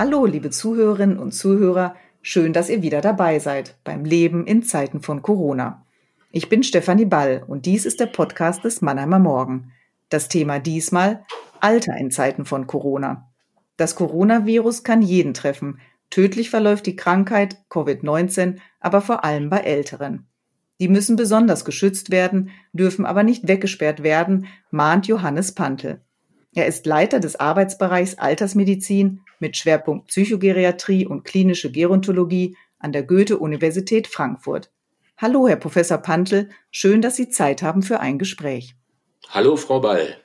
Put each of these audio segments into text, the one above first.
Hallo, liebe Zuhörerinnen und Zuhörer, schön, dass ihr wieder dabei seid beim Leben in Zeiten von Corona. Ich bin Stefanie Ball und dies ist der Podcast des Mannheimer Morgen. Das Thema diesmal Alter in Zeiten von Corona. Das Coronavirus kann jeden treffen. Tödlich verläuft die Krankheit Covid-19, aber vor allem bei Älteren. Die müssen besonders geschützt werden, dürfen aber nicht weggesperrt werden, mahnt Johannes Pantel. Er ist Leiter des Arbeitsbereichs Altersmedizin mit Schwerpunkt Psychogeriatrie und klinische Gerontologie an der Goethe-Universität Frankfurt. Hallo, Herr Professor Pantel, schön, dass Sie Zeit haben für ein Gespräch. Hallo, Frau Ball.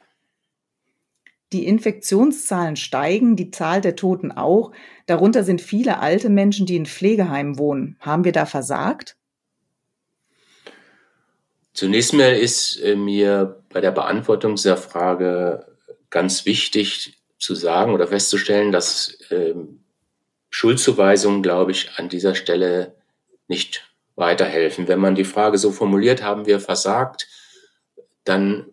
Die Infektionszahlen steigen, die Zahl der Toten auch. Darunter sind viele alte Menschen, die in Pflegeheimen wohnen. Haben wir da versagt? Zunächst mal ist äh, mir bei der Beantwortung dieser Frage ganz wichtig zu sagen oder festzustellen, dass ähm, Schuldzuweisungen, glaube ich, an dieser Stelle nicht weiterhelfen. Wenn man die Frage so formuliert, haben wir versagt, dann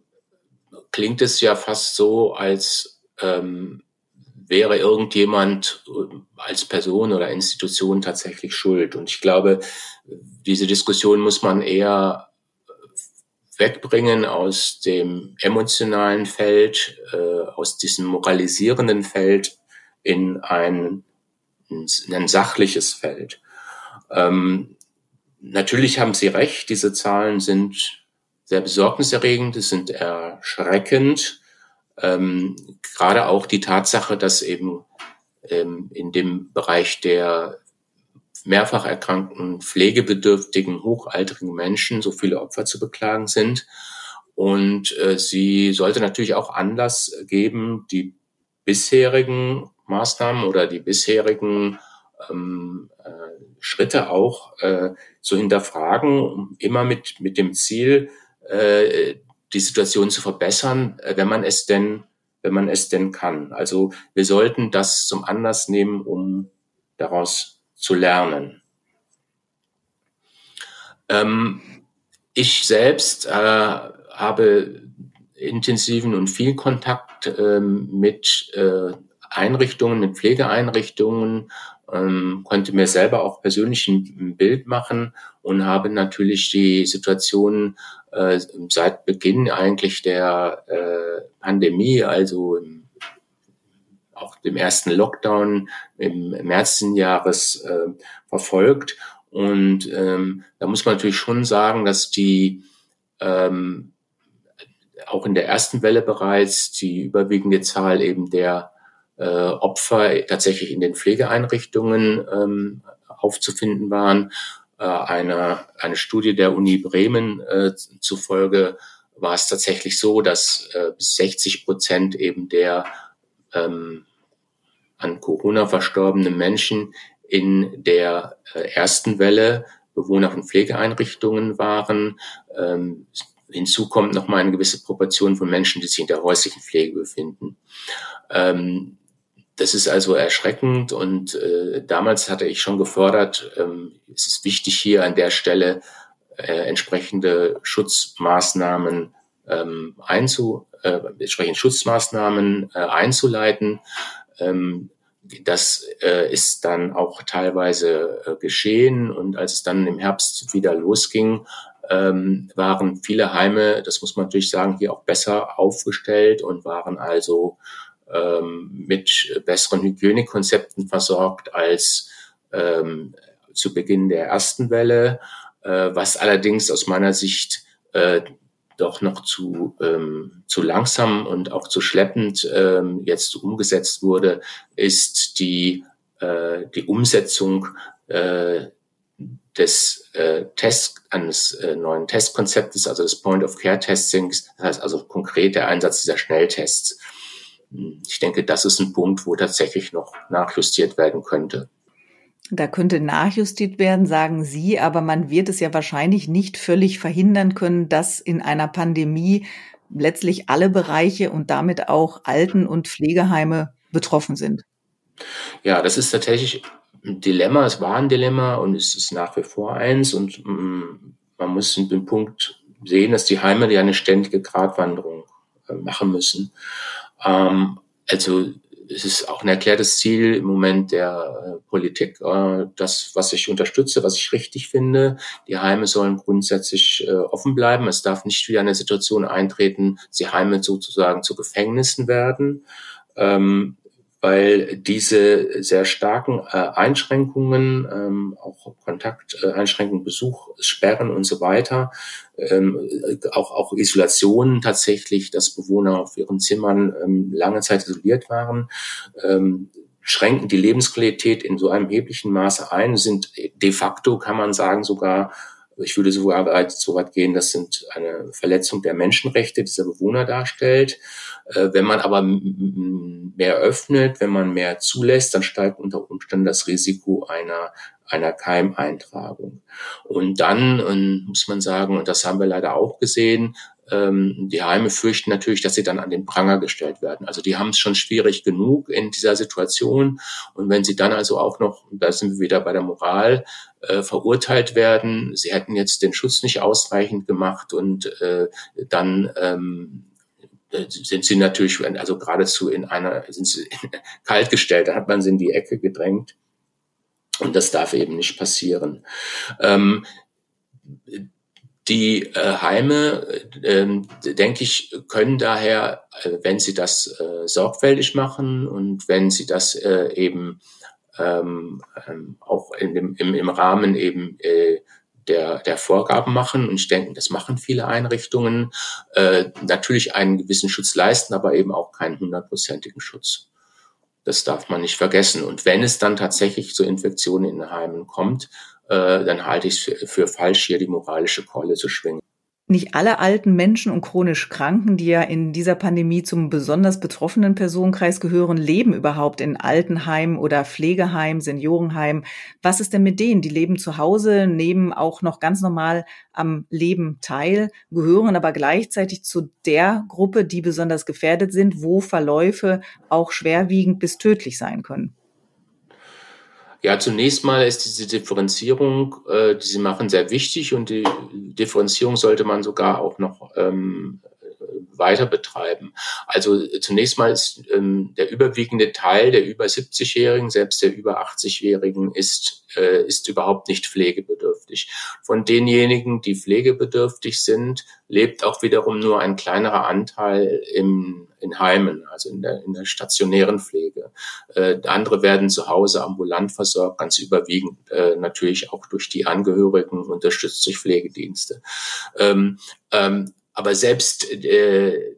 klingt es ja fast so, als ähm, wäre irgendjemand äh, als Person oder Institution tatsächlich schuld. Und ich glaube, diese Diskussion muss man eher wegbringen aus dem emotionalen Feld, äh, aus diesem moralisierenden Feld in ein, in ein sachliches Feld. Ähm, natürlich haben Sie recht, diese Zahlen sind sehr besorgniserregend, sie sind erschreckend. Ähm, gerade auch die Tatsache, dass eben ähm, in dem Bereich der mehrfach erkrankten, pflegebedürftigen, hochaltrigen Menschen so viele Opfer zu beklagen sind. Und äh, sie sollte natürlich auch Anlass geben, die bisherigen Maßnahmen oder die bisherigen ähm, äh, Schritte auch äh, zu hinterfragen, immer mit, mit dem Ziel, äh, die Situation zu verbessern, äh, wenn man es denn, wenn man es denn kann. Also wir sollten das zum Anlass nehmen, um daraus zu lernen. Ähm, ich selbst äh, habe intensiven und viel Kontakt ähm, mit äh, Einrichtungen, mit Pflegeeinrichtungen, ähm, konnte mir selber auch persönlich ein Bild machen und habe natürlich die Situation äh, seit Beginn eigentlich der äh, Pandemie, also im auch dem ersten Lockdown im März des Jahres äh, verfolgt. Und ähm, da muss man natürlich schon sagen, dass die ähm, auch in der ersten Welle bereits die überwiegende Zahl eben der äh, Opfer tatsächlich in den Pflegeeinrichtungen ähm, aufzufinden waren. Äh, eine, eine Studie der Uni Bremen äh, zufolge war es tatsächlich so, dass äh, bis 60 Prozent eben der ähm, an Corona verstorbene Menschen in der äh, ersten Welle Bewohner von Pflegeeinrichtungen waren. Ähm, hinzu kommt noch mal eine gewisse Proportion von Menschen, die sich in der häuslichen Pflege befinden. Ähm, das ist also erschreckend und äh, damals hatte ich schon gefordert, ähm, es ist wichtig hier an der Stelle äh, entsprechende Schutzmaßnahmen ähm, einzu, äh, entsprechende Schutzmaßnahmen äh, einzuleiten. Ähm, das äh, ist dann auch teilweise äh, geschehen. Und als es dann im Herbst wieder losging, ähm, waren viele Heime, das muss man natürlich sagen, hier auch besser aufgestellt und waren also ähm, mit besseren Hygienekonzepten versorgt als ähm, zu Beginn der ersten Welle, äh, was allerdings aus meiner Sicht äh, doch noch zu, ähm, zu langsam und auch zu schleppend ähm, jetzt umgesetzt wurde, ist die, äh, die Umsetzung äh, des äh, Test, eines äh, neuen Testkonzeptes, also des Point-of-Care-Testings, das heißt also konkret der Einsatz dieser Schnelltests. Ich denke, das ist ein Punkt, wo tatsächlich noch nachjustiert werden könnte. Da könnte nachjustiert werden, sagen Sie, aber man wird es ja wahrscheinlich nicht völlig verhindern können, dass in einer Pandemie letztlich alle Bereiche und damit auch Alten- und Pflegeheime betroffen sind. Ja, das ist tatsächlich ein Dilemma. Es war ein Dilemma und es ist nach wie vor eins. Und mm, man muss den Punkt sehen, dass die Heime ja eine ständige Gratwanderung äh, machen müssen. Ähm, also es ist auch ein erklärtes Ziel im Moment der äh, Politik, äh, das, was ich unterstütze, was ich richtig finde. Die Heime sollen grundsätzlich äh, offen bleiben. Es darf nicht wieder eine Situation eintreten, sie Heime sozusagen zu Gefängnissen werden. Ähm, weil diese sehr starken äh, Einschränkungen, ähm, auch Kontakteinschränkungen, äh, Besuch, Sperren und so weiter, ähm, auch, auch Isolationen tatsächlich, dass Bewohner auf ihren Zimmern ähm, lange Zeit isoliert waren, ähm, schränken die Lebensqualität in so einem erheblichen Maße ein, sind de facto, kann man sagen, sogar ich würde sogar so weit gehen, das sind eine Verletzung der Menschenrechte dieser Bewohner darstellt. Äh, wenn man aber mehr öffnet, wenn man mehr zulässt, dann steigt unter Umständen das Risiko einer einer Keimeintragung. Und dann muss man sagen, und das haben wir leider auch gesehen, ähm, die Heime fürchten natürlich, dass sie dann an den Pranger gestellt werden. Also die haben es schon schwierig genug in dieser Situation. Und wenn sie dann also auch noch, da sind wir wieder bei der Moral, äh, verurteilt werden, sie hätten jetzt den Schutz nicht ausreichend gemacht und äh, dann ähm, äh, sind sie natürlich, also geradezu in einer, sind sie kalt gestellt, da hat man sie in die Ecke gedrängt. Und das darf eben nicht passieren. Ähm, die äh, Heime, äh, denke ich, können daher, äh, wenn sie das äh, sorgfältig machen und wenn sie das äh, eben ähm, ähm, auch in dem, im, im Rahmen eben äh, der, der Vorgaben machen. Und ich denke, das machen viele Einrichtungen. Äh, natürlich einen gewissen Schutz leisten, aber eben auch keinen hundertprozentigen Schutz. Das darf man nicht vergessen. Und wenn es dann tatsächlich zu Infektionen in Heimen kommt, äh, dann halte ich es für, für falsch, hier die moralische Keule zu schwingen. Nicht alle alten Menschen und chronisch Kranken, die ja in dieser Pandemie zum besonders betroffenen Personenkreis gehören, leben überhaupt in Altenheim oder Pflegeheim, Seniorenheim. Was ist denn mit denen? Die leben zu Hause, nehmen auch noch ganz normal am Leben teil, gehören aber gleichzeitig zu der Gruppe, die besonders gefährdet sind, wo Verläufe auch schwerwiegend bis tödlich sein können. Ja, zunächst mal ist diese Differenzierung, äh, die Sie machen, sehr wichtig und die Differenzierung sollte man sogar auch noch ähm, weiter betreiben. Also zunächst mal ist ähm, der überwiegende Teil der über 70-Jährigen, selbst der über 80-Jährigen ist, äh, ist überhaupt nicht pflegebedürftig. Von denjenigen, die pflegebedürftig sind, lebt auch wiederum nur ein kleinerer Anteil im, in Heimen, also in der, in der stationären Pflege. Äh, andere werden zu Hause ambulant versorgt, ganz überwiegend äh, natürlich auch durch die Angehörigen unterstützt durch Pflegedienste. Ähm, ähm, aber selbst äh,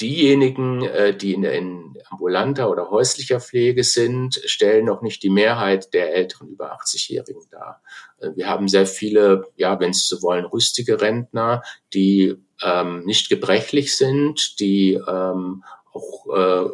diejenigen, äh, die in, in ambulanter oder häuslicher Pflege sind, stellen noch nicht die Mehrheit der älteren über 80-Jährigen dar. Äh, wir haben sehr viele, ja, wenn Sie so wollen, rüstige Rentner, die ähm, nicht gebrechlich sind, die ähm, auch äh,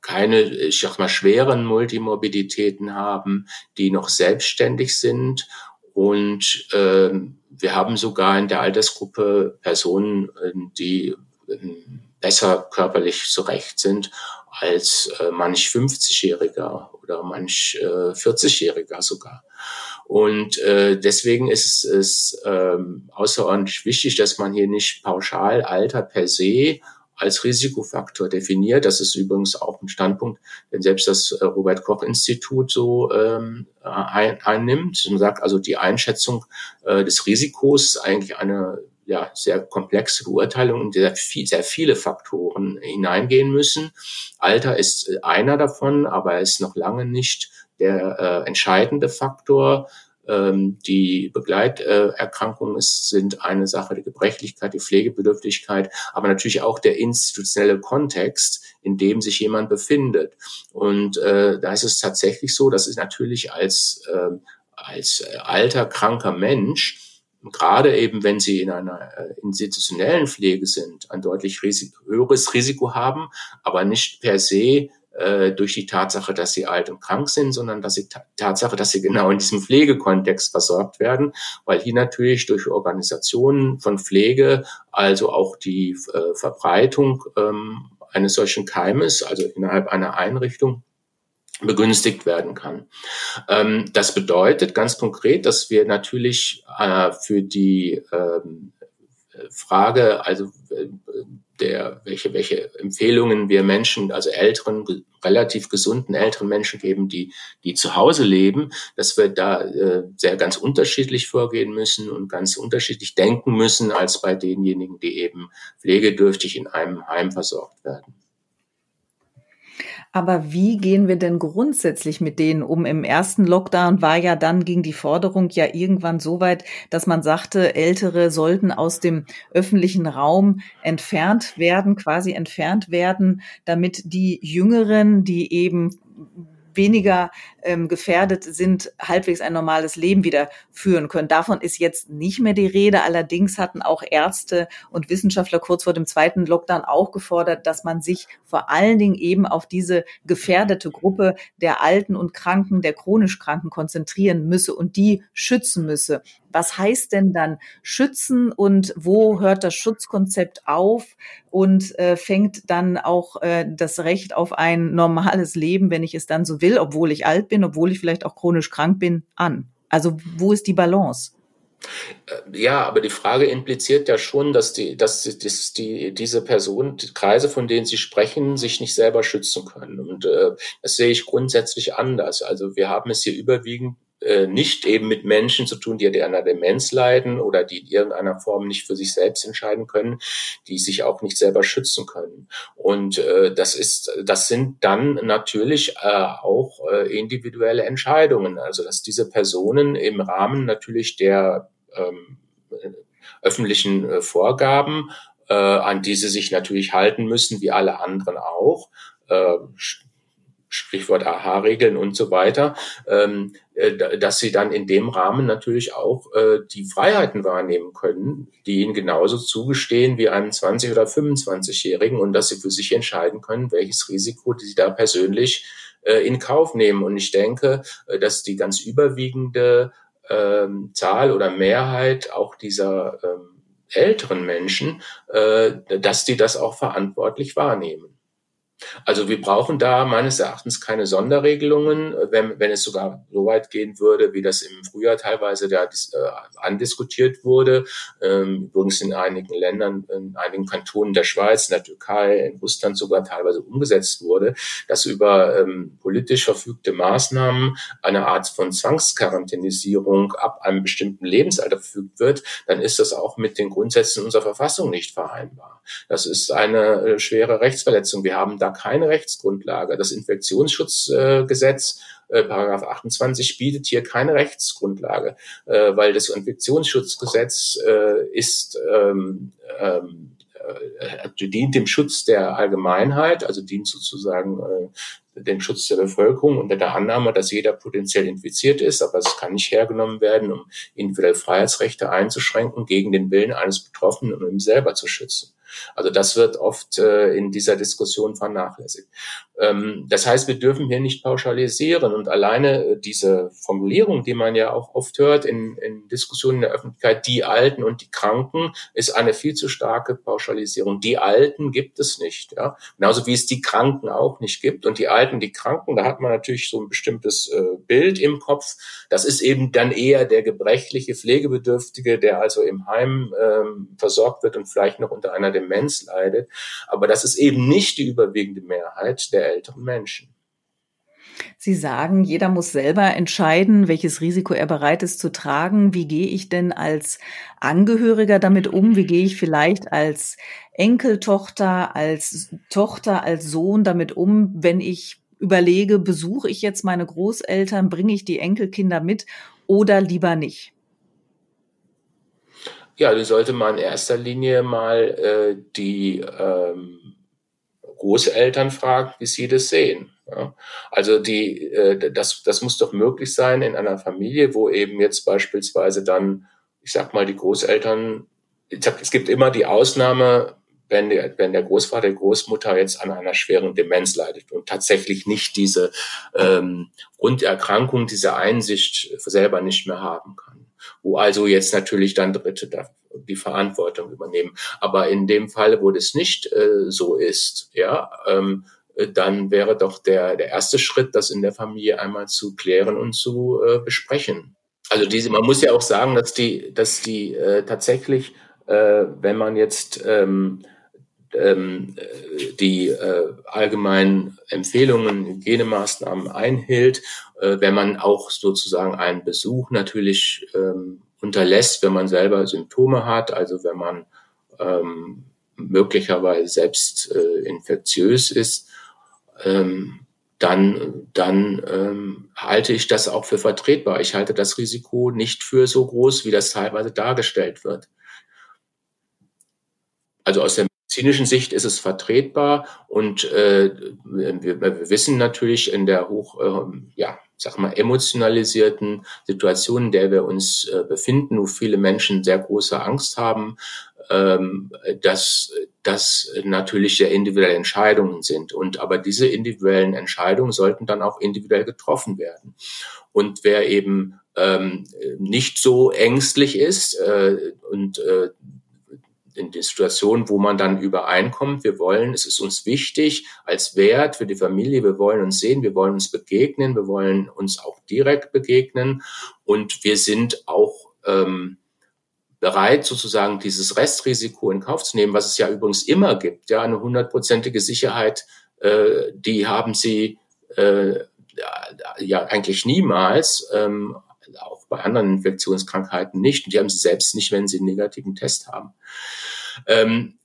keine, ich sag mal, schweren Multimorbiditäten haben, die noch selbstständig sind und äh, wir haben sogar in der Altersgruppe Personen, ähm, die ähm, besser körperlich zurecht sind als äh, manch 50-Jähriger oder manch äh, 40-Jähriger sogar. Und äh, deswegen ist es ähm, außerordentlich wichtig, dass man hier nicht pauschal Alter per se als Risikofaktor definiert. Das ist übrigens auch ein Standpunkt, den selbst das äh, Robert Koch Institut so ähm, ein, einnimmt und sagt, also die Einschätzung äh, des Risikos ist eigentlich eine ja, sehr komplexe Beurteilung, in der viel, sehr viele Faktoren hineingehen müssen. Alter ist äh, einer davon, aber er ist noch lange nicht der äh, entscheidende Faktor. Ähm, die Begleiterkrankungen sind eine Sache, die Gebrechlichkeit, die Pflegebedürftigkeit, aber natürlich auch der institutionelle Kontext, in dem sich jemand befindet. Und äh, da ist es tatsächlich so, dass es natürlich als, äh, als alter, kranker Mensch gerade eben, wenn sie in einer äh, institutionellen Pflege sind, ein deutlich Risiko, höheres Risiko haben, aber nicht per se äh, durch die Tatsache, dass sie alt und krank sind, sondern dass die Tatsache, dass sie genau in diesem Pflegekontext versorgt werden, weil hier natürlich durch Organisationen von Pflege, also auch die äh, Verbreitung ähm, eines solchen Keimes, also innerhalb einer Einrichtung, begünstigt werden kann. Ähm, das bedeutet ganz konkret, dass wir natürlich äh, für die ähm, Frage, also der, welche, welche Empfehlungen wir Menschen, also älteren, relativ gesunden älteren Menschen geben, die, die zu Hause leben, dass wir da äh, sehr ganz unterschiedlich vorgehen müssen und ganz unterschiedlich denken müssen als bei denjenigen, die eben pflegedürftig in einem Heim versorgt werden. Aber wie gehen wir denn grundsätzlich mit denen um? Im ersten Lockdown war ja dann, ging die Forderung ja irgendwann so weit, dass man sagte, Ältere sollten aus dem öffentlichen Raum entfernt werden, quasi entfernt werden, damit die Jüngeren, die eben weniger ähm, gefährdet sind, halbwegs ein normales Leben wieder führen können. Davon ist jetzt nicht mehr die Rede. Allerdings hatten auch Ärzte und Wissenschaftler kurz vor dem zweiten Lockdown auch gefordert, dass man sich vor allen Dingen eben auf diese gefährdete Gruppe der Alten und Kranken, der chronisch Kranken konzentrieren müsse und die schützen müsse. Was heißt denn dann schützen und wo hört das Schutzkonzept auf und äh, fängt dann auch äh, das Recht auf ein normales Leben, wenn ich es dann so will, obwohl ich alt bin, obwohl ich vielleicht auch chronisch krank bin, an? Also wo ist die Balance? Äh, ja, aber die Frage impliziert ja schon, dass die, dass die, die diese Personen, die Kreise, von denen Sie sprechen, sich nicht selber schützen können. Und äh, das sehe ich grundsätzlich anders. Also wir haben es hier überwiegend äh, nicht eben mit Menschen zu tun, die an einer Demenz leiden oder die in irgendeiner Form nicht für sich selbst entscheiden können, die sich auch nicht selber schützen können. Und äh, das ist, das sind dann natürlich äh, auch äh, individuelle Entscheidungen. Also dass diese Personen im Rahmen natürlich der ähm, öffentlichen äh, Vorgaben, äh, an die sie sich natürlich halten müssen, wie alle anderen auch, äh, Sprichwort AHA-Regeln und so weiter, ähm, äh, dass sie dann in dem Rahmen natürlich auch äh, die Freiheiten wahrnehmen können, die ihnen genauso zugestehen wie einem 20- oder 25-Jährigen und dass sie für sich entscheiden können, welches Risiko sie da persönlich äh, in Kauf nehmen. Und ich denke, äh, dass die ganz überwiegende ähm, Zahl oder Mehrheit auch dieser ähm, älteren Menschen, äh, dass die das auch verantwortlich wahrnehmen. Also wir brauchen da meines Erachtens keine Sonderregelungen, wenn, wenn es sogar so weit gehen würde, wie das im Frühjahr teilweise da äh, andiskutiert wurde. Ähm, übrigens in einigen Ländern, in einigen Kantonen der Schweiz, in der Türkei, in Russland sogar teilweise umgesetzt wurde, dass über ähm, politisch verfügte Maßnahmen eine Art von Zwangsquarantänisierung ab einem bestimmten Lebensalter verfügt wird, dann ist das auch mit den Grundsätzen unserer Verfassung nicht vereinbar. Das ist eine äh, schwere Rechtsverletzung. Wir haben da keine Rechtsgrundlage. Das Infektionsschutzgesetz äh, Paragraph 28 bietet hier keine Rechtsgrundlage, äh, weil das Infektionsschutzgesetz äh, ist ähm, ähm, äh, dient dem Schutz der Allgemeinheit, also dient sozusagen äh, dem Schutz der Bevölkerung unter der Annahme, dass jeder potenziell infiziert ist, aber es kann nicht hergenommen werden, um individuelle Freiheitsrechte einzuschränken gegen den Willen eines Betroffenen um ihn selber zu schützen. Also das wird oft äh, in dieser Diskussion vernachlässigt. Ähm, das heißt, wir dürfen hier nicht pauschalisieren und alleine äh, diese Formulierung, die man ja auch oft hört in, in Diskussionen in der Öffentlichkeit, die Alten und die Kranken, ist eine viel zu starke Pauschalisierung. Die Alten gibt es nicht, ja. Genauso wie es die Kranken auch nicht gibt. Und die Alten, die Kranken, da hat man natürlich so ein bestimmtes äh, Bild im Kopf. Das ist eben dann eher der gebrechliche Pflegebedürftige, der also im Heim ähm, versorgt wird und vielleicht noch unter einer Demenz leidet. Aber das ist eben nicht die überwiegende Mehrheit der älteren Menschen. Sie sagen, jeder muss selber entscheiden, welches Risiko er bereit ist zu tragen. Wie gehe ich denn als Angehöriger damit um? Wie gehe ich vielleicht als Enkeltochter, als Tochter, als Sohn damit um, wenn ich überlege, besuche ich jetzt meine Großeltern, bringe ich die Enkelkinder mit oder lieber nicht? Ja, du sollte man in erster Linie mal äh, die ähm, Großeltern fragen, wie sie das sehen. Ja. Also die, äh, das, das muss doch möglich sein in einer Familie, wo eben jetzt beispielsweise dann, ich sag mal, die Großeltern, ich sag, es gibt immer die Ausnahme, wenn der, wenn der Großvater, die Großmutter jetzt an einer schweren Demenz leidet und tatsächlich nicht diese ähm, Grunderkrankung, diese Einsicht selber nicht mehr haben kann wo also jetzt natürlich dann Dritte da die Verantwortung übernehmen. Aber in dem Fall, wo das nicht äh, so ist, ja, ähm, dann wäre doch der, der erste Schritt, das in der Familie einmal zu klären und zu äh, besprechen. Also diese, man muss ja auch sagen, dass die, dass die äh, tatsächlich, äh, wenn man jetzt ähm, ähm, die äh, allgemeinen Empfehlungen, Hygienemaßnahmen einhält, äh, wenn man auch sozusagen einen Besuch natürlich ähm, unterlässt, wenn man selber Symptome hat, also wenn man ähm, möglicherweise selbst äh, infektiös ist, ähm, dann, dann ähm, halte ich das auch für vertretbar. Ich halte das Risiko nicht für so groß, wie das teilweise dargestellt wird. Also aus der medizinischen Sicht ist es vertretbar und äh, wir, wir wissen natürlich in der hoch, äh, ja, sag mal, emotionalisierten Situation, in der wir uns äh, befinden, wo viele Menschen sehr große Angst haben, ähm, dass das natürlich sehr individuelle Entscheidungen sind. Und aber diese individuellen Entscheidungen sollten dann auch individuell getroffen werden. Und wer eben ähm, nicht so ängstlich ist äh, und äh, in der Situation, wo man dann übereinkommt, wir wollen, es ist uns wichtig als Wert für die Familie, wir wollen uns sehen, wir wollen uns begegnen, wir wollen uns auch direkt begegnen und wir sind auch ähm, bereit, sozusagen dieses Restrisiko in Kauf zu nehmen, was es ja übrigens immer gibt. Ja, eine hundertprozentige Sicherheit, äh, die haben sie äh, ja eigentlich niemals. Ähm, auch bei anderen Infektionskrankheiten nicht. Und die haben sie selbst nicht, wenn sie einen negativen Test haben. Ähm,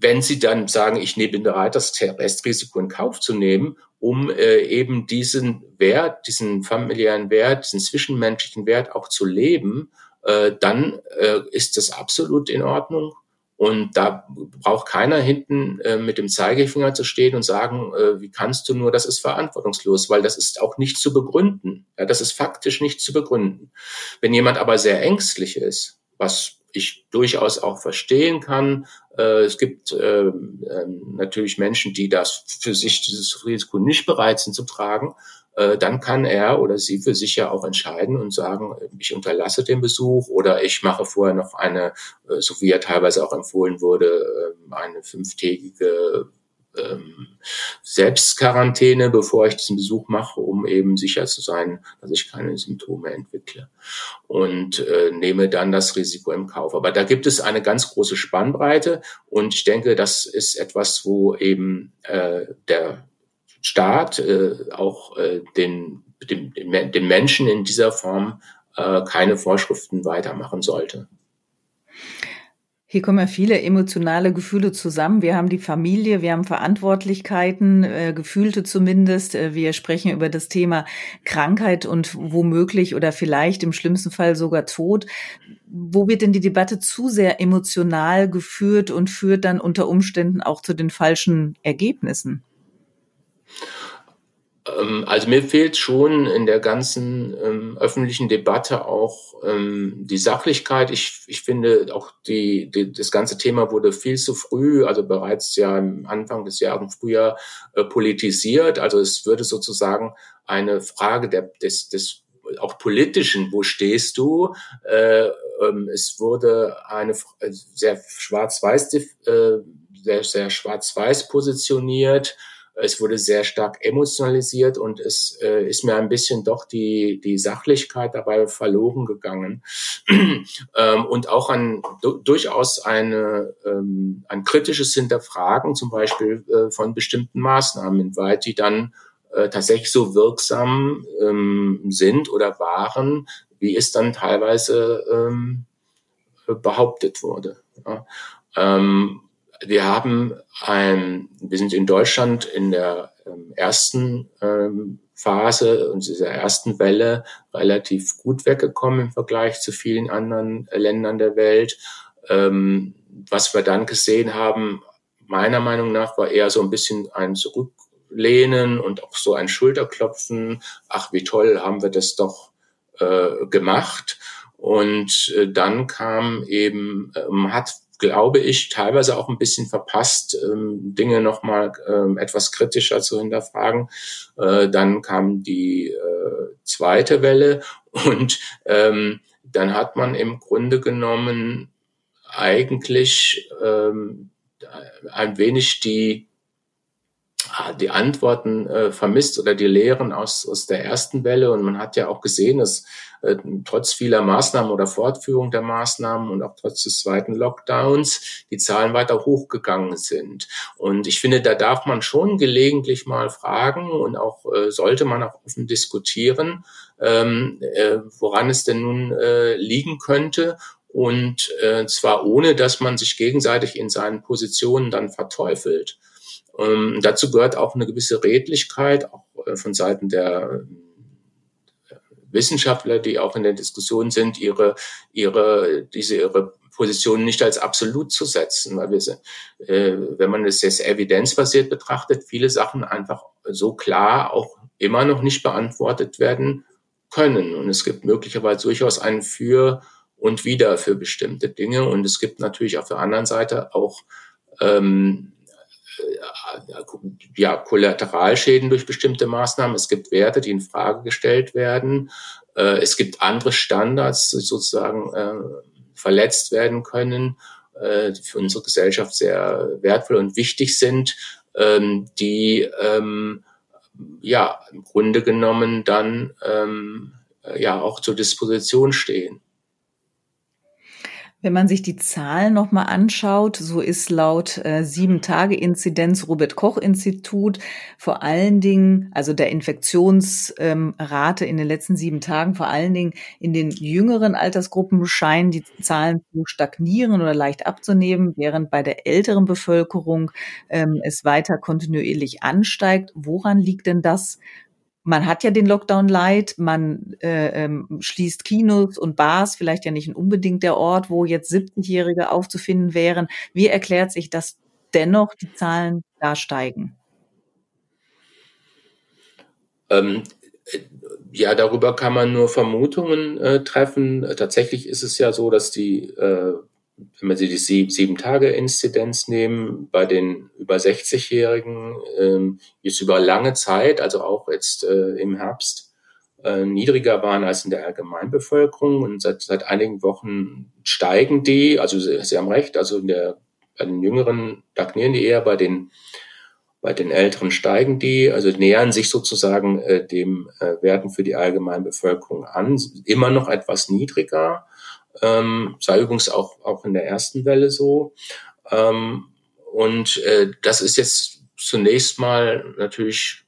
wenn sie dann sagen, ich bin bereit, das Restrisiko in Kauf zu nehmen, um äh, eben diesen Wert, diesen familiären Wert, diesen zwischenmenschlichen Wert auch zu leben, äh, dann äh, ist das absolut in Ordnung. Und da braucht keiner hinten äh, mit dem Zeigefinger zu stehen und sagen, äh, wie kannst du nur, das ist verantwortungslos, weil das ist auch nicht zu begründen. Ja, das ist faktisch nicht zu begründen. Wenn jemand aber sehr ängstlich ist, was ich durchaus auch verstehen kann, äh, es gibt äh, natürlich Menschen, die das für sich dieses Risiko nicht bereit sind zu tragen dann kann er oder sie für sich ja auch entscheiden und sagen, ich unterlasse den Besuch oder ich mache vorher noch eine, äh, so wie ja teilweise auch empfohlen wurde, ähm, eine fünftägige ähm, Selbstquarantäne, bevor ich diesen Besuch mache, um eben sicher zu sein, dass ich keine Symptome entwickle und äh, nehme dann das Risiko im Kauf. Aber da gibt es eine ganz große Spannbreite und ich denke, das ist etwas, wo eben äh, der Staat äh, auch äh, den, dem, dem Menschen in dieser Form äh, keine Vorschriften weitermachen sollte. Hier kommen ja viele emotionale Gefühle zusammen. Wir haben die Familie, wir haben Verantwortlichkeiten, äh, gefühlte zumindest. Äh, wir sprechen über das Thema Krankheit und womöglich oder vielleicht im schlimmsten Fall sogar Tod. Wo wird denn die Debatte zu sehr emotional geführt und führt dann unter Umständen auch zu den falschen Ergebnissen? Ähm, also mir fehlt schon in der ganzen ähm, öffentlichen Debatte auch ähm, die Sachlichkeit. Ich, ich finde auch die, die, das ganze Thema wurde viel zu früh, also bereits ja am Anfang des Jahres früher äh, politisiert. Also es würde sozusagen eine Frage der, des, des auch politischen, wo stehst du? Äh, ähm, es wurde eine äh, sehr schwarz-weiß, äh, sehr, sehr schwarz-weiß positioniert es wurde sehr stark emotionalisiert und es äh, ist mir ein bisschen doch die, die Sachlichkeit dabei verloren gegangen. ähm, und auch ein durchaus eine, ähm, ein kritisches Hinterfragen zum Beispiel äh, von bestimmten Maßnahmen, inwieweit die dann äh, tatsächlich so wirksam ähm, sind oder waren, wie es dann teilweise ähm, behauptet wurde. Ja. Ähm, wir haben ein, wir sind in Deutschland in der ähm, ersten ähm, Phase und dieser ersten Welle relativ gut weggekommen im Vergleich zu vielen anderen Ländern der Welt. Ähm, was wir dann gesehen haben, meiner Meinung nach, war eher so ein bisschen ein Zurücklehnen und auch so ein Schulterklopfen. Ach, wie toll haben wir das doch äh, gemacht. Und äh, dann kam eben, äh, hat glaube ich, teilweise auch ein bisschen verpasst, ähm, Dinge nochmal ähm, etwas kritischer zu hinterfragen. Äh, dann kam die äh, zweite Welle und ähm, dann hat man im Grunde genommen eigentlich ähm, ein wenig die die Antworten äh, vermisst oder die Lehren aus, aus der ersten Welle. Und man hat ja auch gesehen, dass äh, trotz vieler Maßnahmen oder Fortführung der Maßnahmen und auch trotz des zweiten Lockdowns die Zahlen weiter hochgegangen sind. Und ich finde, da darf man schon gelegentlich mal fragen und auch äh, sollte man auch offen diskutieren, ähm, äh, woran es denn nun äh, liegen könnte und äh, zwar ohne, dass man sich gegenseitig in seinen Positionen dann verteufelt. Ähm, dazu gehört auch eine gewisse Redlichkeit, auch äh, von Seiten der äh, Wissenschaftler, die auch in der Diskussion sind, ihre, ihre, diese, ihre Position nicht als absolut zu setzen, weil wir, äh, wenn man es jetzt evidenzbasiert betrachtet, viele Sachen einfach so klar auch immer noch nicht beantwortet werden können. Und es gibt möglicherweise durchaus ein Für und Wider für bestimmte Dinge. Und es gibt natürlich auf der anderen Seite auch ähm, ja, Kollateralschäden durch bestimmte Maßnahmen. Es gibt Werte, die in Frage gestellt werden. Äh, es gibt andere Standards, die sozusagen äh, verletzt werden können, äh, die für unsere Gesellschaft sehr wertvoll und wichtig sind, ähm, die ähm, ja im Grunde genommen dann ähm, ja auch zur Disposition stehen. Wenn man sich die Zahlen nochmal anschaut, so ist laut äh, Sieben-Tage-Inzidenz Robert-Koch-Institut vor allen Dingen, also der Infektionsrate ähm, in den letzten sieben Tagen, vor allen Dingen in den jüngeren Altersgruppen scheinen die Zahlen zu stagnieren oder leicht abzunehmen, während bei der älteren Bevölkerung ähm, es weiter kontinuierlich ansteigt. Woran liegt denn das? Man hat ja den Lockdown Light, man äh, ähm, schließt Kinos und Bars, vielleicht ja nicht unbedingt der Ort, wo jetzt 70-Jährige aufzufinden wären. Wie erklärt sich, dass dennoch die Zahlen da steigen? Ähm, ja, darüber kann man nur Vermutungen äh, treffen. Tatsächlich ist es ja so, dass die äh, wenn wir sie die Sieben-Tage-Inzidenz nehmen, bei den über 60-Jährigen ähm, ist über lange Zeit, also auch jetzt äh, im Herbst, äh, niedriger waren als in der Allgemeinbevölkerung. Und seit, seit einigen Wochen steigen die, also Sie, Sie haben recht, also in der, bei den Jüngeren stagnieren die eher, bei den, bei den Älteren steigen die, also nähern sich sozusagen äh, dem äh, Werten für die Allgemeinbevölkerung an, immer noch etwas niedriger ähm, sei übrigens auch, auch in der ersten Welle so. Ähm, und äh, das ist jetzt zunächst mal natürlich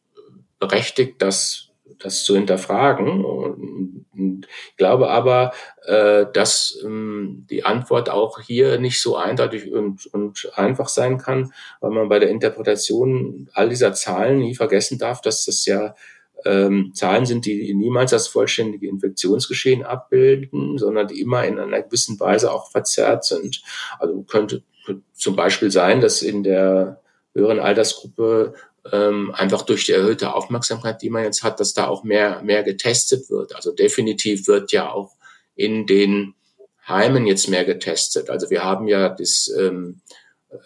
berechtigt, das, das zu hinterfragen. Ich glaube aber, äh, dass ähm, die Antwort auch hier nicht so eindeutig und, und einfach sein kann, weil man bei der Interpretation all dieser Zahlen nie vergessen darf, dass das ja ähm, Zahlen sind, die niemals das vollständige Infektionsgeschehen abbilden, sondern die immer in einer gewissen Weise auch verzerrt sind. Also könnte, zum Beispiel sein, dass in der höheren Altersgruppe ähm, einfach durch die erhöhte Aufmerksamkeit, die man jetzt hat, dass da auch mehr, mehr getestet wird. Also definitiv wird ja auch in den Heimen jetzt mehr getestet. Also wir haben ja das ähm,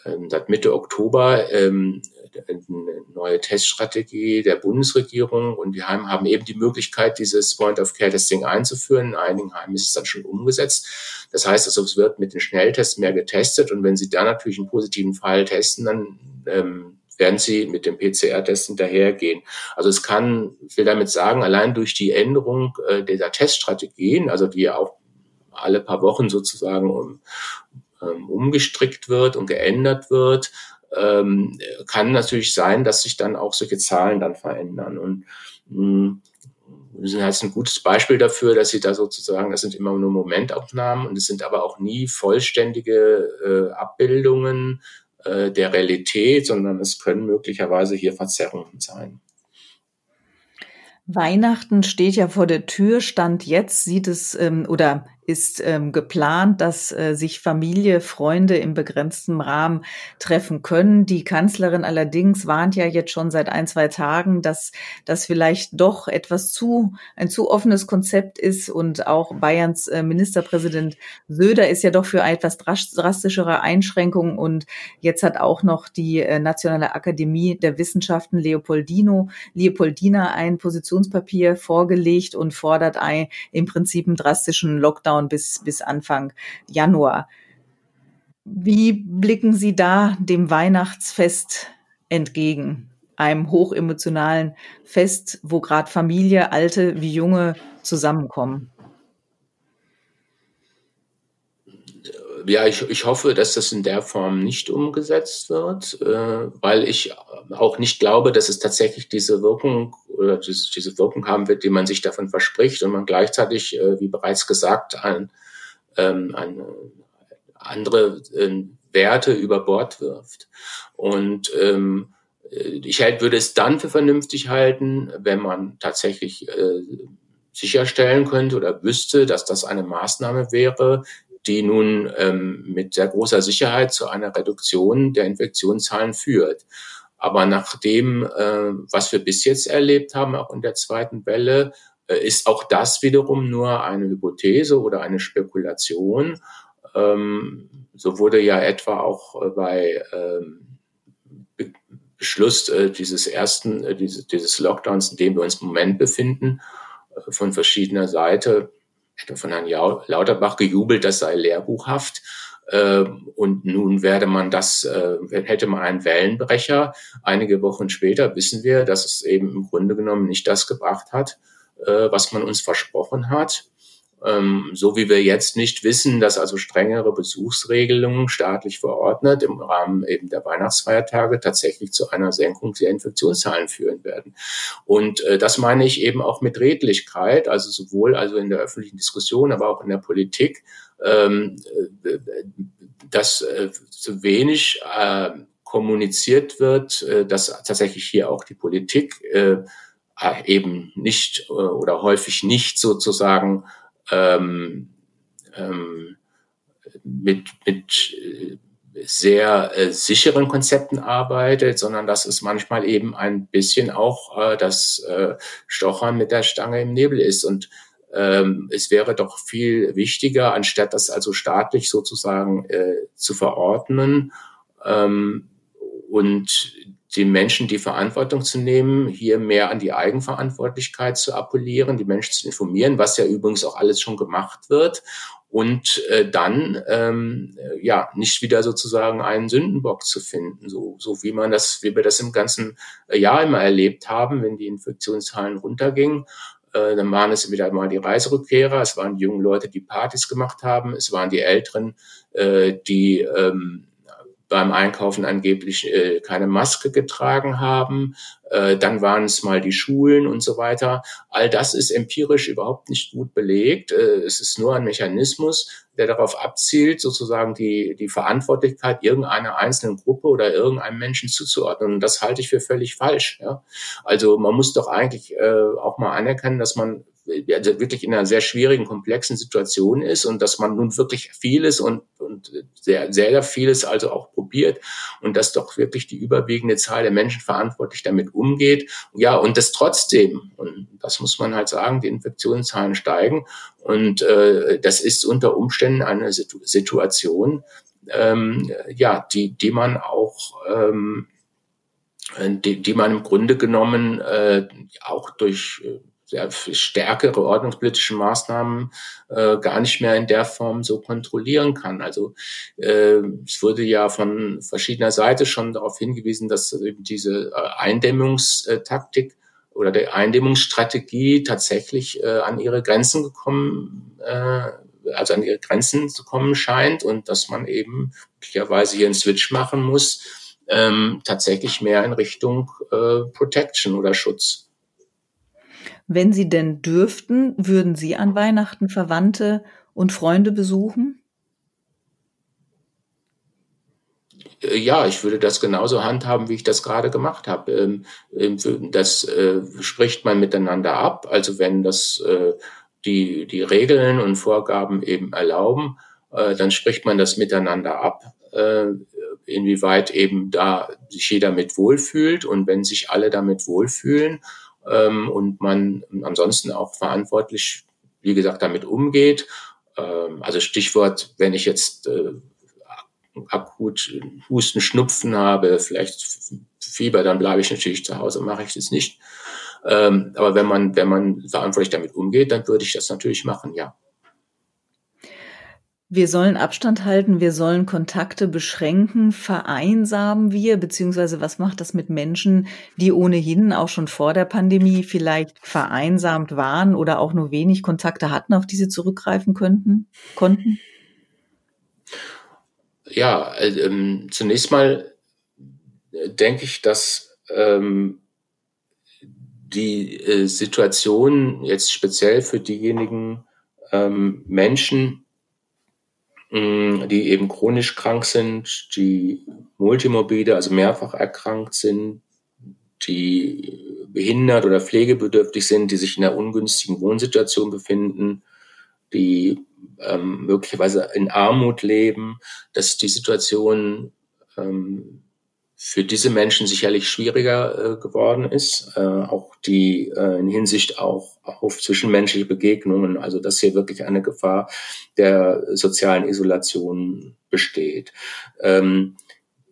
ähm seit Mitte Oktober ähm, eine neue Teststrategie der Bundesregierung und die Heime haben eben die Möglichkeit, dieses Point-of-Care-Testing einzuführen. In einigen Heimen ist es dann schon umgesetzt. Das heißt also, es wird mit den Schnelltests mehr getestet und wenn Sie da natürlich einen positiven Fall testen, dann ähm, werden sie mit dem PCR-Test hinterhergehen. Also es kann, ich will damit sagen, allein durch die Änderung äh, dieser Teststrategien, also die ja auch alle paar Wochen sozusagen um, um, umgestrickt wird und geändert wird, ähm, kann natürlich sein, dass sich dann auch solche Zahlen dann verändern. Und mh, hm, wir sind halt ein gutes Beispiel dafür, dass sie da sozusagen, das sind immer nur Momentaufnahmen und es sind aber auch nie vollständige äh, Abbildungen äh, der Realität, sondern es können möglicherweise hier Verzerrungen sein. Weihnachten steht ja vor der Tür. Stand jetzt sieht es ähm, oder ist ähm, geplant, dass äh, sich Familie, Freunde im begrenzten Rahmen treffen können. Die Kanzlerin allerdings warnt ja jetzt schon seit ein, zwei Tagen, dass das vielleicht doch etwas zu, ein zu offenes Konzept ist und auch Bayerns äh, Ministerpräsident Söder ist ja doch für etwas drastischere Einschränkungen und jetzt hat auch noch die äh, Nationale Akademie der Wissenschaften Leopoldino, Leopoldina ein Positionspapier vorgelegt und fordert ein, im Prinzip einen drastischen Lockdown Lockdown bis, bis Anfang Januar. Wie blicken Sie da dem Weihnachtsfest entgegen? einem hochemotionalen Fest, wo gerade Familie, alte wie junge zusammenkommen? Ja, ich, ich hoffe, dass das in der Form nicht umgesetzt wird, äh, weil ich auch nicht glaube, dass es tatsächlich diese Wirkung oder diese, diese Wirkung haben wird, die man sich davon verspricht und man gleichzeitig, äh, wie bereits gesagt, ein, ähm, eine andere äh, Werte über Bord wirft. Und ähm, ich halt, würde es dann für vernünftig halten, wenn man tatsächlich äh, sicherstellen könnte oder wüsste, dass das eine Maßnahme wäre, die nun ähm, mit sehr großer Sicherheit zu einer Reduktion der Infektionszahlen führt. Aber nach dem, äh, was wir bis jetzt erlebt haben, auch in der zweiten Welle, äh, ist auch das wiederum nur eine Hypothese oder eine Spekulation. Ähm, so wurde ja etwa auch äh, bei ähm, Be Beschluss äh, dieses ersten, äh, dieses, dieses Lockdowns, in dem wir uns im Moment befinden, äh, von verschiedener Seite von Herrn Lauterbach gejubelt, das sei lehrbuchhaft. Ähm, und nun werde man das, äh, hätte man einen Wellenbrecher. Einige Wochen später wissen wir, dass es eben im Grunde genommen nicht das gebracht hat, äh, was man uns versprochen hat. Ähm, so wie wir jetzt nicht wissen, dass also strengere Besuchsregelungen staatlich verordnet im Rahmen eben der Weihnachtsfeiertage tatsächlich zu einer Senkung der Infektionszahlen führen werden. Und äh, das meine ich eben auch mit Redlichkeit, also sowohl also in der öffentlichen Diskussion, aber auch in der Politik, ähm, äh, dass äh, zu wenig äh, kommuniziert wird, äh, dass tatsächlich hier auch die Politik äh, eben nicht oder häufig nicht sozusagen ähm, ähm, mit, mit äh, sehr äh, sicheren Konzepten arbeitet, sondern dass es manchmal eben ein bisschen auch äh, das äh, Stochern mit der Stange im Nebel ist. Und ähm, es wäre doch viel wichtiger, anstatt das also staatlich sozusagen äh, zu verordnen ähm, und den Menschen die Verantwortung zu nehmen, hier mehr an die Eigenverantwortlichkeit zu appellieren, die Menschen zu informieren, was ja übrigens auch alles schon gemacht wird und äh, dann ähm, ja nicht wieder sozusagen einen Sündenbock zu finden, so, so wie man das, wie wir das im ganzen Jahr immer erlebt haben, wenn die Infektionszahlen runtergingen. Äh, dann waren es wieder mal die Reiserückkehrer, es waren die jungen Leute, die Partys gemacht haben, es waren die Älteren, äh, die ähm, beim Einkaufen angeblich äh, keine Maske getragen haben. Äh, dann waren es mal die Schulen und so weiter. All das ist empirisch überhaupt nicht gut belegt. Äh, es ist nur ein Mechanismus, der darauf abzielt, sozusagen die, die Verantwortlichkeit irgendeiner einzelnen Gruppe oder irgendeinem Menschen zuzuordnen. Und das halte ich für völlig falsch. Ja? Also man muss doch eigentlich äh, auch mal anerkennen, dass man also wirklich in einer sehr schwierigen, komplexen Situation ist und dass man nun wirklich vieles und, und sehr, sehr vieles also auch probiert und dass doch wirklich die überwiegende Zahl der Menschen verantwortlich damit umgeht. Ja, und das trotzdem, und das muss man halt sagen, die Infektionszahlen steigen und äh, das ist unter Umständen eine Situation, ähm, ja, die, die man auch ähm, die, die man im Grunde genommen äh, auch durch äh, stärkere ordnungspolitische Maßnahmen äh, gar nicht mehr in der Form so kontrollieren kann. Also äh, es wurde ja von verschiedener Seite schon darauf hingewiesen, dass eben diese äh, Eindämmungstaktik oder der Eindämmungsstrategie tatsächlich äh, an ihre Grenzen gekommen, äh, also an ihre Grenzen zu kommen scheint und dass man eben möglicherweise hier einen Switch machen muss, ähm, tatsächlich mehr in Richtung äh, Protection oder Schutz. Wenn Sie denn dürften, würden Sie an Weihnachten Verwandte und Freunde besuchen? Äh, ja, ich würde das genauso handhaben, wie ich das gerade gemacht habe. Ähm, ähm, das äh, spricht man miteinander ab. Also wenn das äh, die, die Regeln und Vorgaben eben erlauben, dann spricht man das miteinander ab, inwieweit eben da sich jeder mit wohlfühlt. Und wenn sich alle damit wohlfühlen ähm, und man ansonsten auch verantwortlich, wie gesagt, damit umgeht. Ähm, also Stichwort, wenn ich jetzt äh, akut Husten, Schnupfen habe, vielleicht Fieber, dann bleibe ich natürlich zu Hause, mache ich das nicht. Ähm, aber wenn man, wenn man verantwortlich damit umgeht, dann würde ich das natürlich machen, ja. Wir sollen Abstand halten, wir sollen Kontakte beschränken. Vereinsamen wir, beziehungsweise was macht das mit Menschen, die ohnehin auch schon vor der Pandemie vielleicht vereinsamt waren oder auch nur wenig Kontakte hatten, auf die sie zurückgreifen könnten, konnten? Ja, äh, ähm, zunächst mal äh, denke ich, dass ähm, die äh, Situation jetzt speziell für diejenigen ähm, Menschen, die eben chronisch krank sind, die multimorbide, also mehrfach erkrankt sind, die behindert oder pflegebedürftig sind, die sich in einer ungünstigen Wohnsituation befinden, die ähm, möglicherweise in Armut leben, dass die Situation ähm, für diese Menschen sicherlich schwieriger äh, geworden ist, äh, auch die äh, in Hinsicht auch auf zwischenmenschliche Begegnungen, also dass hier wirklich eine Gefahr der sozialen Isolation besteht. Ähm,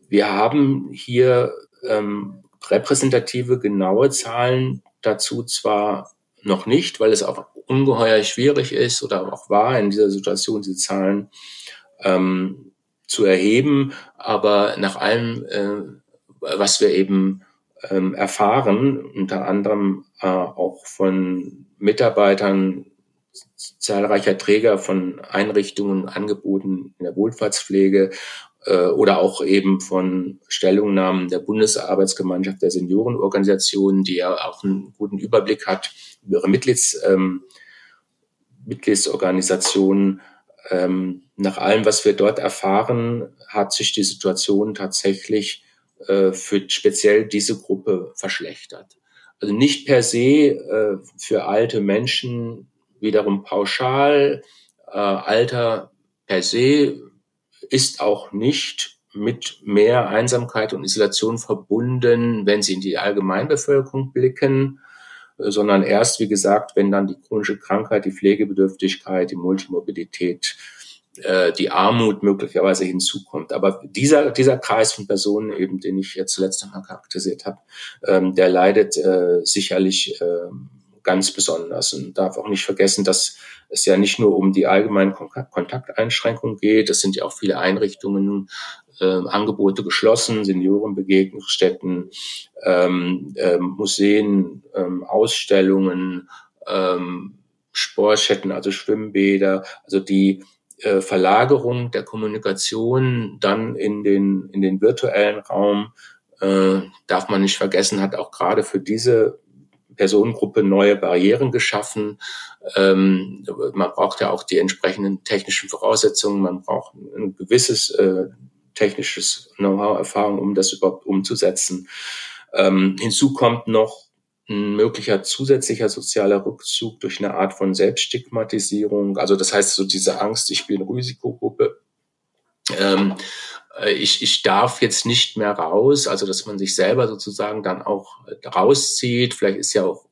wir haben hier ähm, repräsentative, genaue Zahlen dazu zwar noch nicht, weil es auch ungeheuer schwierig ist oder auch war in dieser Situation, diese Zahlen ähm, zu erheben, aber nach allem äh, was wir eben ähm, erfahren, unter anderem äh, auch von Mitarbeitern zahlreicher Träger von Einrichtungen, Angeboten in der Wohlfahrtspflege äh, oder auch eben von Stellungnahmen der Bundesarbeitsgemeinschaft der Seniorenorganisationen, die ja auch einen guten Überblick hat über ihre Mitglieds, ähm, Mitgliedsorganisationen. Ähm, nach allem, was wir dort erfahren, hat sich die Situation tatsächlich äh, für speziell diese Gruppe verschlechtert. Also nicht per se äh, für alte Menschen wiederum pauschal. Äh, Alter per se ist auch nicht mit mehr Einsamkeit und Isolation verbunden, wenn sie in die Allgemeinbevölkerung blicken, äh, sondern erst, wie gesagt, wenn dann die chronische Krankheit, die Pflegebedürftigkeit, die Multimobilität äh, die Armut möglicherweise hinzukommt. Aber dieser, dieser Kreis von Personen eben, den ich jetzt zuletzt einmal charakterisiert habe, ähm, der leidet äh, sicherlich äh, ganz besonders und darf auch nicht vergessen, dass es ja nicht nur um die allgemeinen Kontakteinschränkungen geht. Es sind ja auch viele Einrichtungen, äh, Angebote geschlossen, Seniorenbegegnungsstätten, ähm, äh, Museen, ähm, Ausstellungen, ähm, Sportstätten, also Schwimmbäder, also die äh, Verlagerung der Kommunikation dann in den, in den virtuellen Raum, äh, darf man nicht vergessen, hat auch gerade für diese Personengruppe neue Barrieren geschaffen. Ähm, man braucht ja auch die entsprechenden technischen Voraussetzungen. Man braucht ein gewisses äh, technisches Know-how, Erfahrung, um das überhaupt umzusetzen. Ähm, hinzu kommt noch ein möglicher zusätzlicher sozialer Rückzug durch eine Art von Selbststigmatisierung. Also das heißt so diese Angst, ich bin Risikogruppe. Ähm, äh, ich, ich darf jetzt nicht mehr raus, also dass man sich selber sozusagen dann auch rauszieht. Vielleicht ist ja auch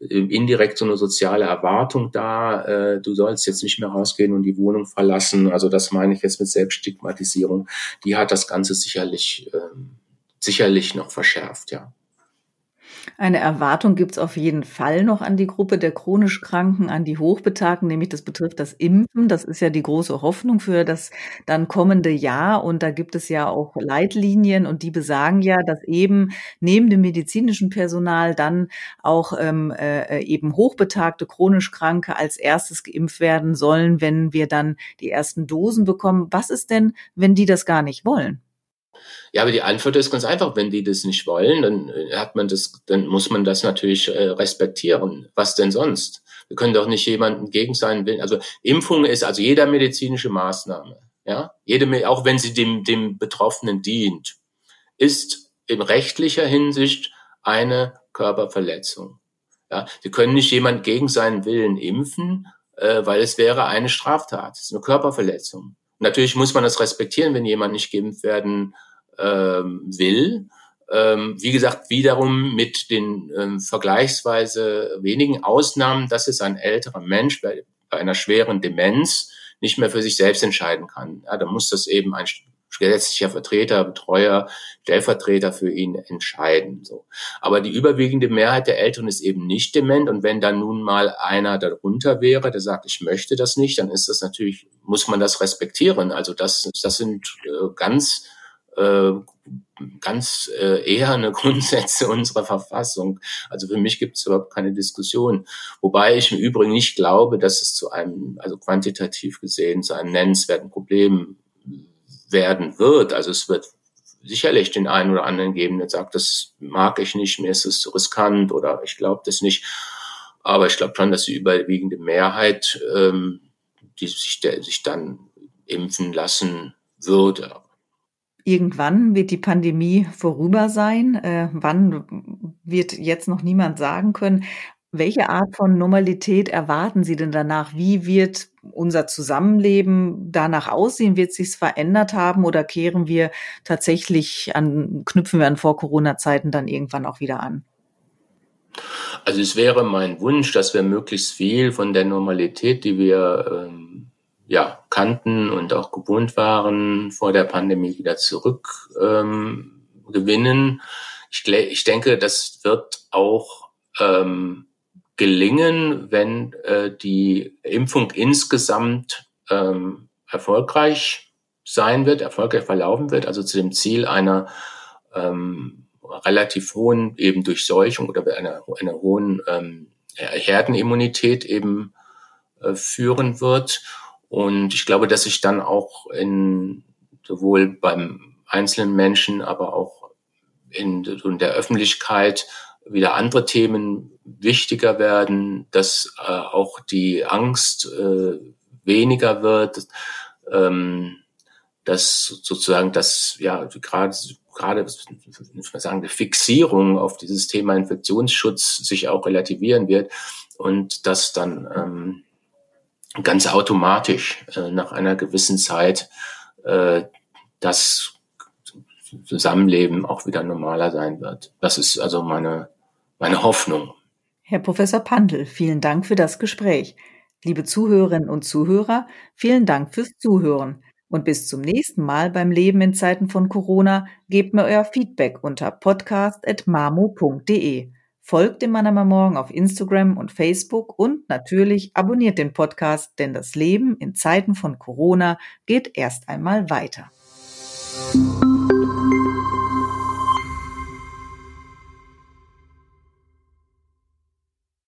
äh, indirekt so eine soziale Erwartung da, äh, du sollst jetzt nicht mehr rausgehen und die Wohnung verlassen. Also das meine ich jetzt mit Selbststigmatisierung. Die hat das Ganze sicherlich, äh, sicherlich noch verschärft, ja. Eine Erwartung gibt es auf jeden Fall noch an die Gruppe der chronisch Kranken, an die Hochbetagten, nämlich das betrifft das Impfen. Das ist ja die große Hoffnung für das dann kommende Jahr. Und da gibt es ja auch Leitlinien und die besagen ja, dass eben neben dem medizinischen Personal dann auch ähm, äh, eben Hochbetagte, chronisch Kranke als erstes geimpft werden sollen, wenn wir dann die ersten Dosen bekommen. Was ist denn, wenn die das gar nicht wollen? Ja, aber die Antwort ist ganz einfach. Wenn die das nicht wollen, dann äh, hat man das, dann muss man das natürlich äh, respektieren. Was denn sonst? Wir können doch nicht jemanden gegen seinen Willen. Also Impfung ist also jeder medizinische Maßnahme, ja, jede, auch wenn sie dem, dem Betroffenen dient, ist in rechtlicher Hinsicht eine Körperverletzung. Ja, Sie können nicht jemand gegen seinen Willen impfen, äh, weil es wäre eine Straftat. Es ist eine Körperverletzung. Natürlich muss man das respektieren, wenn jemand nicht geimpft werden will. Ähm, wie gesagt, wiederum mit den ähm, vergleichsweise wenigen Ausnahmen, dass es ein älterer Mensch bei, bei einer schweren Demenz nicht mehr für sich selbst entscheiden kann. Ja, da muss das eben ein gesetzlicher Vertreter, Betreuer, Stellvertreter für ihn entscheiden. So. Aber die überwiegende Mehrheit der Eltern ist eben nicht dement. Und wenn dann nun mal einer darunter wäre, der sagt, ich möchte das nicht, dann ist das natürlich, muss man das respektieren. Also das, das sind äh, ganz äh, ganz äh, eher eine Grundsätze unserer Verfassung. Also für mich gibt es überhaupt keine Diskussion. Wobei ich im Übrigen nicht glaube, dass es zu einem, also quantitativ gesehen, zu einem nennenswerten Problem werden wird. Also es wird sicherlich den einen oder anderen geben, der sagt, das mag ich nicht, mir ist es zu riskant oder ich glaube das nicht. Aber ich glaube schon, dass die überwiegende Mehrheit, ähm, die sich, der, sich dann impfen lassen würde. Irgendwann wird die Pandemie vorüber sein. Äh, wann wird jetzt noch niemand sagen können. Welche Art von Normalität erwarten Sie denn danach? Wie wird unser Zusammenleben danach aussehen? Wird sich's verändert haben oder kehren wir tatsächlich an, knüpfen wir an Vor-Corona-Zeiten dann irgendwann auch wieder an? Also es wäre mein Wunsch, dass wir möglichst viel von der Normalität, die wir ähm, ja, kannten und auch gewohnt waren, vor der Pandemie wieder zurück ähm, gewinnen. Ich, ich denke, das wird auch ähm, gelingen, wenn äh, die Impfung insgesamt ähm, erfolgreich sein wird, erfolgreich verlaufen wird, also zu dem Ziel einer ähm, relativ hohen eben Durchseuchung oder einer, einer hohen ähm, Herdenimmunität eben äh, führen wird. Und ich glaube, dass sich dann auch in sowohl beim einzelnen Menschen, aber auch in, in der Öffentlichkeit wieder andere Themen wichtiger werden, dass äh, auch die Angst äh, weniger wird, ähm, dass sozusagen das ja gerade gerade sagen die Fixierung auf dieses Thema Infektionsschutz sich auch relativieren wird und dass dann ähm, ganz automatisch äh, nach einer gewissen Zeit äh, das Zusammenleben auch wieder normaler sein wird. Das ist also meine, meine Hoffnung. Herr Professor Pandl, vielen Dank für das Gespräch. Liebe Zuhörerinnen und Zuhörer, vielen Dank fürs Zuhören. Und bis zum nächsten Mal beim Leben in Zeiten von Corona gebt mir euer Feedback unter podcast.mamo.de. Folgt dem Mannheimer Morgen auf Instagram und Facebook und natürlich abonniert den Podcast, denn das Leben in Zeiten von Corona geht erst einmal weiter.